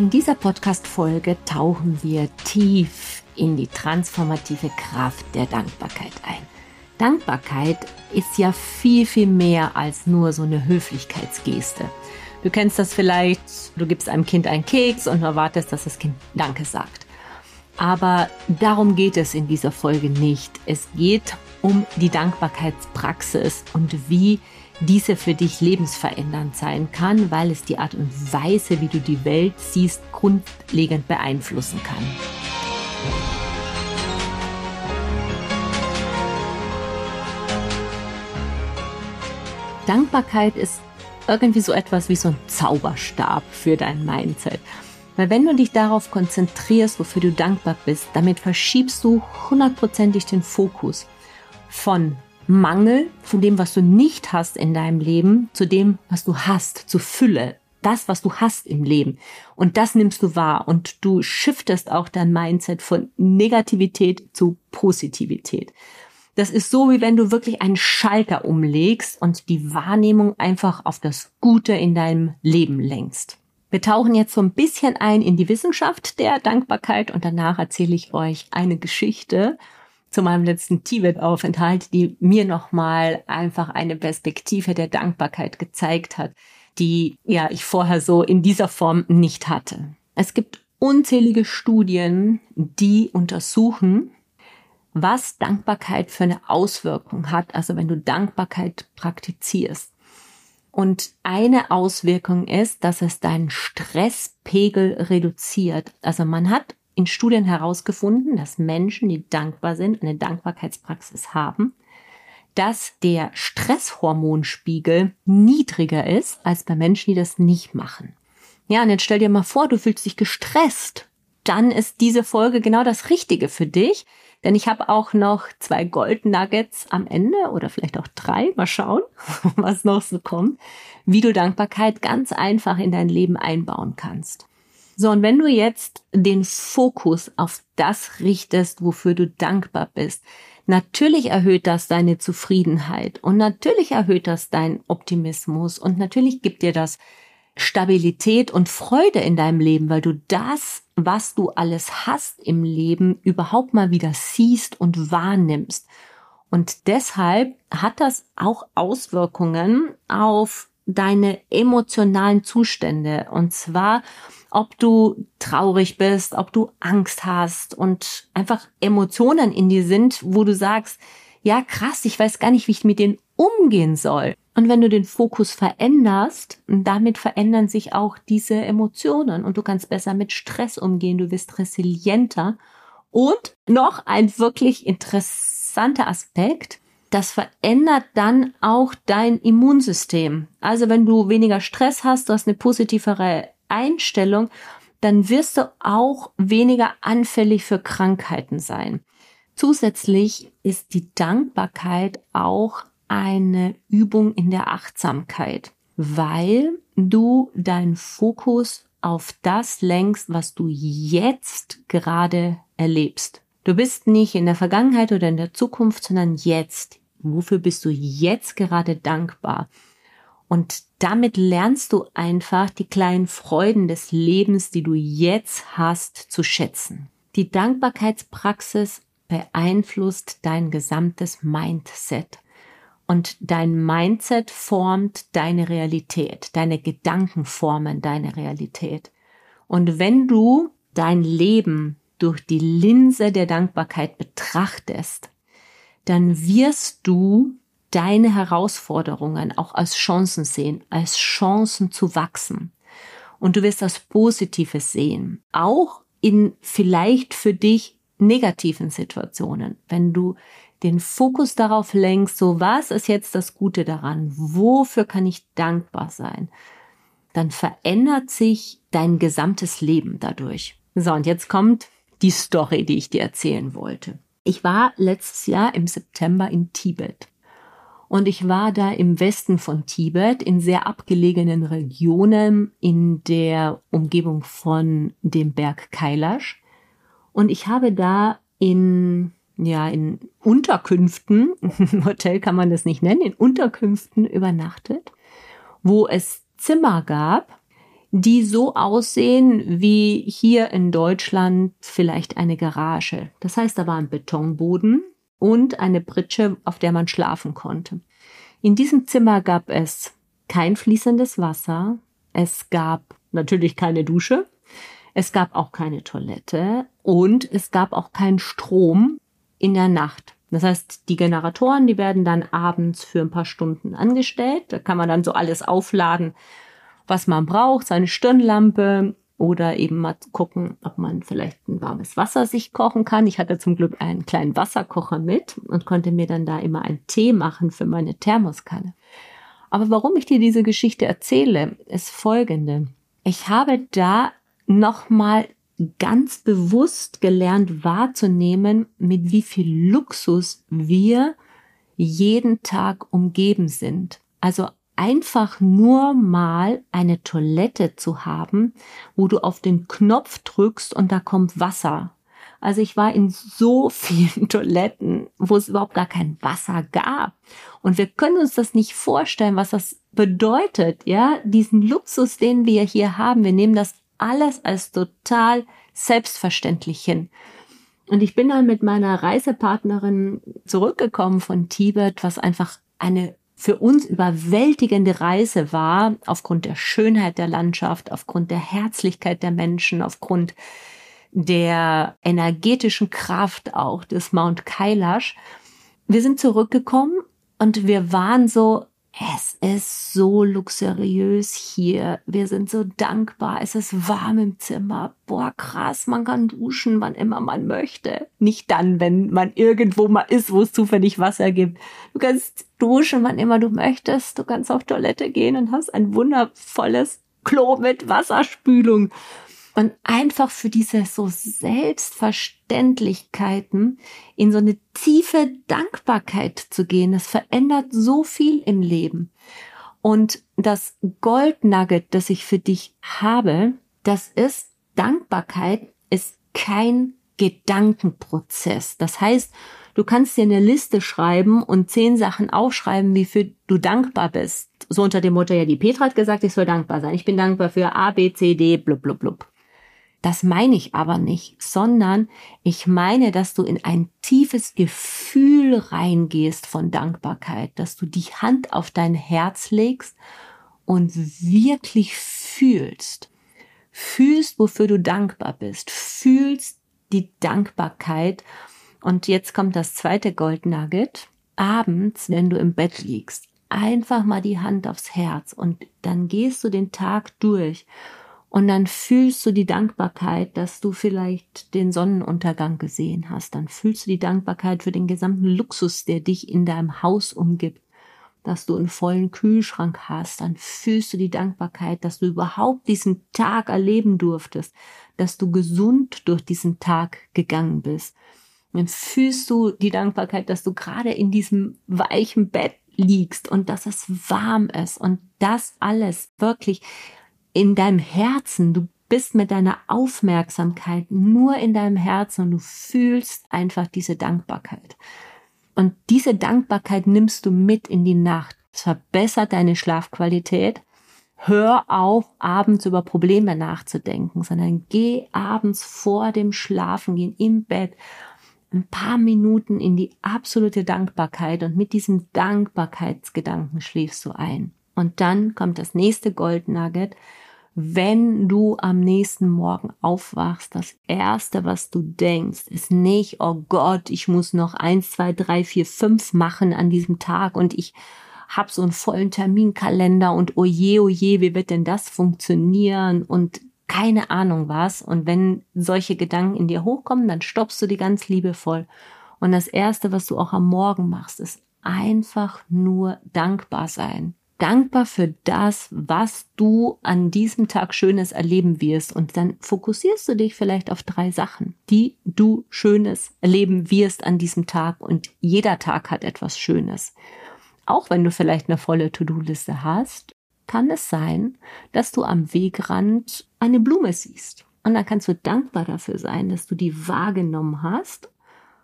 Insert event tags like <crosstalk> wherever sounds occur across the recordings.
In dieser Podcast-Folge tauchen wir tief in die transformative Kraft der Dankbarkeit ein. Dankbarkeit ist ja viel, viel mehr als nur so eine Höflichkeitsgeste. Du kennst das vielleicht, du gibst einem Kind einen Keks und erwartest, dass das Kind Danke sagt. Aber darum geht es in dieser Folge nicht. Es geht um die Dankbarkeitspraxis und wie diese für dich lebensverändernd sein kann, weil es die Art und Weise, wie du die Welt siehst, grundlegend beeinflussen kann. Dankbarkeit ist irgendwie so etwas wie so ein Zauberstab für dein Mindset. Weil wenn du dich darauf konzentrierst, wofür du dankbar bist, damit verschiebst du hundertprozentig den Fokus von Mangel, von dem, was du nicht hast in deinem Leben, zu dem, was du hast, zu Fülle. Das, was du hast im Leben. Und das nimmst du wahr. Und du shiftest auch dein Mindset von Negativität zu Positivität. Das ist so, wie wenn du wirklich einen Schalter umlegst und die Wahrnehmung einfach auf das Gute in deinem Leben lenkst. Wir tauchen jetzt so ein bisschen ein in die Wissenschaft der Dankbarkeit und danach erzähle ich euch eine Geschichte zu meinem letzten Tibet-Aufenthalt, die mir nochmal einfach eine Perspektive der Dankbarkeit gezeigt hat, die ja ich vorher so in dieser Form nicht hatte. Es gibt unzählige Studien, die untersuchen, was Dankbarkeit für eine Auswirkung hat, also wenn du Dankbarkeit praktizierst. Und eine Auswirkung ist, dass es deinen Stresspegel reduziert. Also man hat in Studien herausgefunden, dass Menschen, die dankbar sind, eine Dankbarkeitspraxis haben, dass der Stresshormonspiegel niedriger ist als bei Menschen, die das nicht machen. Ja, und jetzt stell dir mal vor, du fühlst dich gestresst. Dann ist diese Folge genau das Richtige für dich, denn ich habe auch noch zwei Gold Nuggets am Ende oder vielleicht auch drei. Mal schauen, <laughs> was noch so kommt, wie du Dankbarkeit ganz einfach in dein Leben einbauen kannst. So, und wenn du jetzt den Fokus auf das richtest, wofür du dankbar bist, natürlich erhöht das deine Zufriedenheit und natürlich erhöht das deinen Optimismus und natürlich gibt dir das Stabilität und Freude in deinem Leben, weil du das, was du alles hast im Leben, überhaupt mal wieder siehst und wahrnimmst. Und deshalb hat das auch Auswirkungen auf deine emotionalen Zustände. Und zwar ob du traurig bist, ob du Angst hast und einfach Emotionen in dir sind, wo du sagst, ja krass, ich weiß gar nicht, wie ich mit denen umgehen soll. Und wenn du den Fokus veränderst, damit verändern sich auch diese Emotionen und du kannst besser mit Stress umgehen, du wirst resilienter. Und noch ein wirklich interessanter Aspekt, das verändert dann auch dein Immunsystem. Also wenn du weniger Stress hast, du hast eine positivere Einstellung, dann wirst du auch weniger anfällig für Krankheiten sein. Zusätzlich ist die Dankbarkeit auch eine Übung in der Achtsamkeit, weil du deinen Fokus auf das lenkst, was du jetzt gerade erlebst. Du bist nicht in der Vergangenheit oder in der Zukunft, sondern jetzt. Wofür bist du jetzt gerade dankbar? Und damit lernst du einfach die kleinen Freuden des Lebens, die du jetzt hast, zu schätzen. Die Dankbarkeitspraxis beeinflusst dein gesamtes Mindset. Und dein Mindset formt deine Realität. Deine Gedanken formen deine Realität. Und wenn du dein Leben durch die Linse der Dankbarkeit betrachtest, dann wirst du deine Herausforderungen auch als Chancen sehen, als Chancen zu wachsen. Und du wirst das Positives sehen, auch in vielleicht für dich negativen Situationen, wenn du den Fokus darauf lenkst, so was ist jetzt das Gute daran, wofür kann ich dankbar sein, dann verändert sich dein gesamtes Leben dadurch. So, und jetzt kommt die Story, die ich dir erzählen wollte. Ich war letztes Jahr im September in Tibet. Und ich war da im Westen von Tibet, in sehr abgelegenen Regionen, in der Umgebung von dem Berg Kailash. Und ich habe da in, ja, in Unterkünften, <laughs> Hotel kann man das nicht nennen, in Unterkünften übernachtet, wo es Zimmer gab, die so aussehen wie hier in Deutschland vielleicht eine Garage. Das heißt, da war ein Betonboden und eine Pritsche, auf der man schlafen konnte. In diesem Zimmer gab es kein fließendes Wasser, es gab natürlich keine Dusche, es gab auch keine Toilette und es gab auch keinen Strom in der Nacht. Das heißt, die Generatoren, die werden dann abends für ein paar Stunden angestellt. Da kann man dann so alles aufladen, was man braucht, seine Stirnlampe oder eben mal gucken, ob man vielleicht ein warmes Wasser sich kochen kann. Ich hatte zum Glück einen kleinen Wasserkocher mit und konnte mir dann da immer einen Tee machen für meine Thermoskanne. Aber warum ich dir diese Geschichte erzähle, ist folgende. Ich habe da nochmal ganz bewusst gelernt wahrzunehmen, mit wie viel Luxus wir jeden Tag umgeben sind. Also einfach nur mal eine Toilette zu haben, wo du auf den Knopf drückst und da kommt Wasser. Also ich war in so vielen <laughs> Toiletten, wo es überhaupt gar kein Wasser gab. Und wir können uns das nicht vorstellen, was das bedeutet, ja, diesen Luxus, den wir hier haben. Wir nehmen das alles als total selbstverständlich hin. Und ich bin dann mit meiner Reisepartnerin zurückgekommen von Tibet, was einfach eine für uns überwältigende Reise war, aufgrund der Schönheit der Landschaft, aufgrund der Herzlichkeit der Menschen, aufgrund der energetischen Kraft auch des Mount Kailash. Wir sind zurückgekommen und wir waren so, es ist so luxuriös hier. Wir sind so dankbar. Es ist warm im Zimmer. Boah, krass, man kann duschen, wann immer man möchte. Nicht dann, wenn man irgendwo mal ist, wo es zufällig Wasser gibt. Du kannst duschen, wann immer du möchtest. Du kannst auf Toilette gehen und hast ein wundervolles Klo mit Wasserspülung und einfach für diese so Selbstverständlichkeiten in so eine tiefe Dankbarkeit zu gehen, das verändert so viel im Leben. Und das Goldnugget, das ich für dich habe, das ist Dankbarkeit ist kein Gedankenprozess. Das heißt, du kannst dir eine Liste schreiben und zehn Sachen aufschreiben, wie für du dankbar bist. So unter dem Motto, ja, die Petra hat gesagt, ich soll dankbar sein. Ich bin dankbar für A, B, C, D, blub, blub, blub. Das meine ich aber nicht, sondern ich meine, dass du in ein tiefes Gefühl reingehst von Dankbarkeit, dass du die Hand auf dein Herz legst und wirklich fühlst. Fühlst, wofür du dankbar bist. Fühlst die Dankbarkeit. Und jetzt kommt das zweite Goldnugget. Abends, wenn du im Bett liegst, einfach mal die Hand aufs Herz und dann gehst du den Tag durch und dann fühlst du die Dankbarkeit, dass du vielleicht den Sonnenuntergang gesehen hast. Dann fühlst du die Dankbarkeit für den gesamten Luxus, der dich in deinem Haus umgibt. Dass du einen vollen Kühlschrank hast. Dann fühlst du die Dankbarkeit, dass du überhaupt diesen Tag erleben durftest. Dass du gesund durch diesen Tag gegangen bist. dann fühlst du die Dankbarkeit, dass du gerade in diesem weichen Bett liegst und dass es warm ist und das alles wirklich in deinem Herzen, du bist mit deiner Aufmerksamkeit nur in deinem Herzen und du fühlst einfach diese Dankbarkeit. Und diese Dankbarkeit nimmst du mit in die Nacht. Es verbessert deine Schlafqualität. Hör auf, abends über Probleme nachzudenken, sondern geh abends vor dem Schlafengehen im Bett ein paar Minuten in die absolute Dankbarkeit und mit diesem Dankbarkeitsgedanken schläfst du ein. Und dann kommt das nächste Goldnugget wenn du am nächsten Morgen aufwachst, das erste, was du denkst, ist nicht, oh Gott, ich muss noch eins, zwei, drei, vier, fünf machen an diesem Tag und ich hab so einen vollen Terminkalender und oje, oje, wie wird denn das funktionieren und keine Ahnung was. Und wenn solche Gedanken in dir hochkommen, dann stoppst du die ganz liebevoll. Und das erste, was du auch am Morgen machst, ist einfach nur dankbar sein dankbar für das, was du an diesem Tag Schönes erleben wirst. Und dann fokussierst du dich vielleicht auf drei Sachen, die du Schönes erleben wirst an diesem Tag. Und jeder Tag hat etwas Schönes. Auch wenn du vielleicht eine volle To-Do-Liste hast, kann es sein, dass du am Wegrand eine Blume siehst. Und dann kannst du dankbar dafür sein, dass du die wahrgenommen hast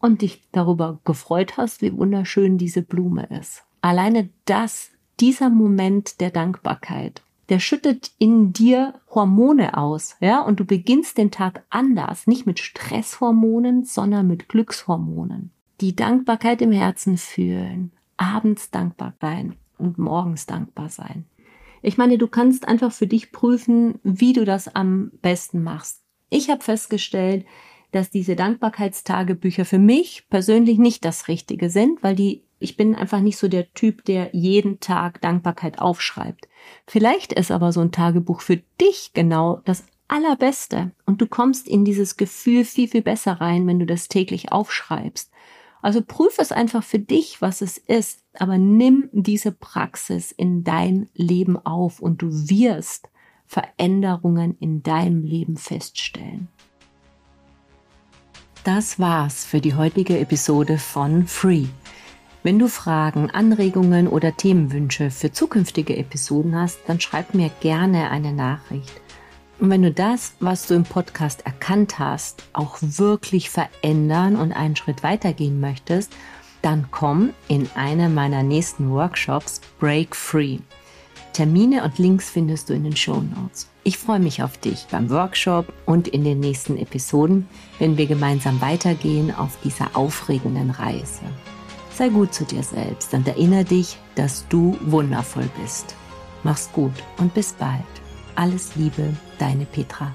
und dich darüber gefreut hast, wie wunderschön diese Blume ist. Alleine das dieser Moment der Dankbarkeit, der schüttet in dir Hormone aus, ja, und du beginnst den Tag anders, nicht mit Stresshormonen, sondern mit Glückshormonen. Die Dankbarkeit im Herzen fühlen, abends dankbar sein und morgens dankbar sein. Ich meine, du kannst einfach für dich prüfen, wie du das am besten machst. Ich habe festgestellt, dass diese Dankbarkeitstagebücher für mich persönlich nicht das Richtige sind, weil die, ich bin einfach nicht so der Typ, der jeden Tag Dankbarkeit aufschreibt. Vielleicht ist aber so ein Tagebuch für dich genau das Allerbeste und du kommst in dieses Gefühl viel, viel besser rein, wenn du das täglich aufschreibst. Also prüf es einfach für dich, was es ist, aber nimm diese Praxis in dein Leben auf und du wirst Veränderungen in deinem Leben feststellen. Das war's für die heutige Episode von Free. Wenn du Fragen, Anregungen oder Themenwünsche für zukünftige Episoden hast, dann schreib mir gerne eine Nachricht. Und wenn du das, was du im Podcast erkannt hast, auch wirklich verändern und einen Schritt weitergehen möchtest, dann komm in eine meiner nächsten Workshops Break Free. Termine und Links findest du in den Show Notes. Ich freue mich auf dich beim Workshop und in den nächsten Episoden, wenn wir gemeinsam weitergehen auf dieser aufregenden Reise. Sei gut zu dir selbst und erinnere dich, dass du wundervoll bist. Mach's gut und bis bald. Alles Liebe, deine Petra.